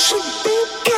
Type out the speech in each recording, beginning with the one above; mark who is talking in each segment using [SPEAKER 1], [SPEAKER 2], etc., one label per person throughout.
[SPEAKER 1] should be.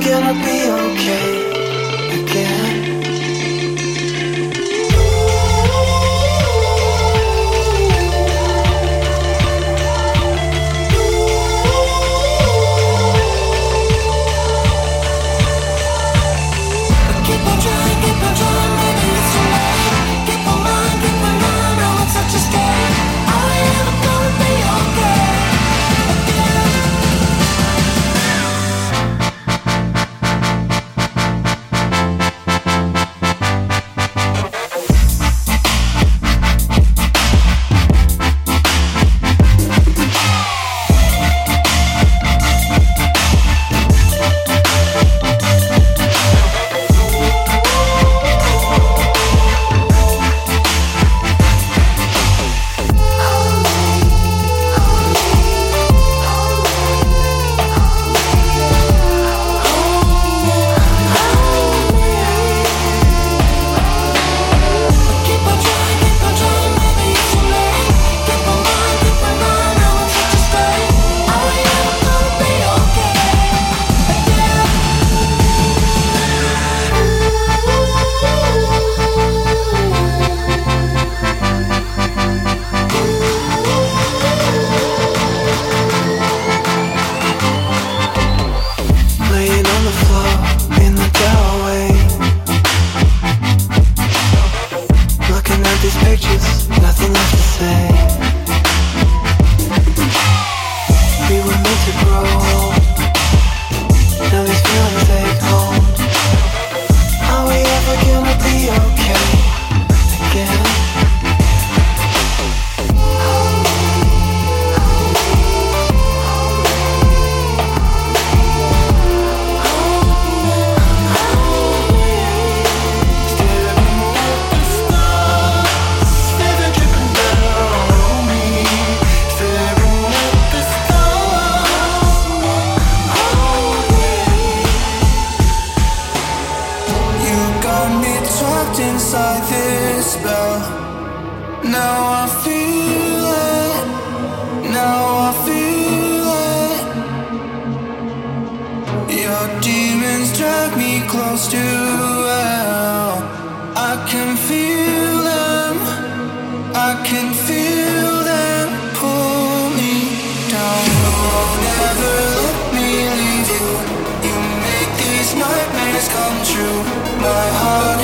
[SPEAKER 1] gonna be okay again. close to hell. I can feel them, I can feel them pull me down. Oh, never let me leave you. You make these nightmares come true. My heart.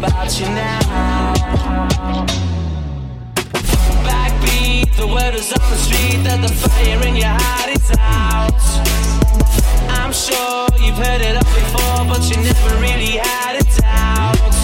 [SPEAKER 2] about you now. Backbeat, the word is on the street that the fire in your heart is out. I'm sure you've heard it all before, but you never really had a doubt.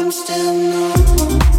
[SPEAKER 1] I'm still not.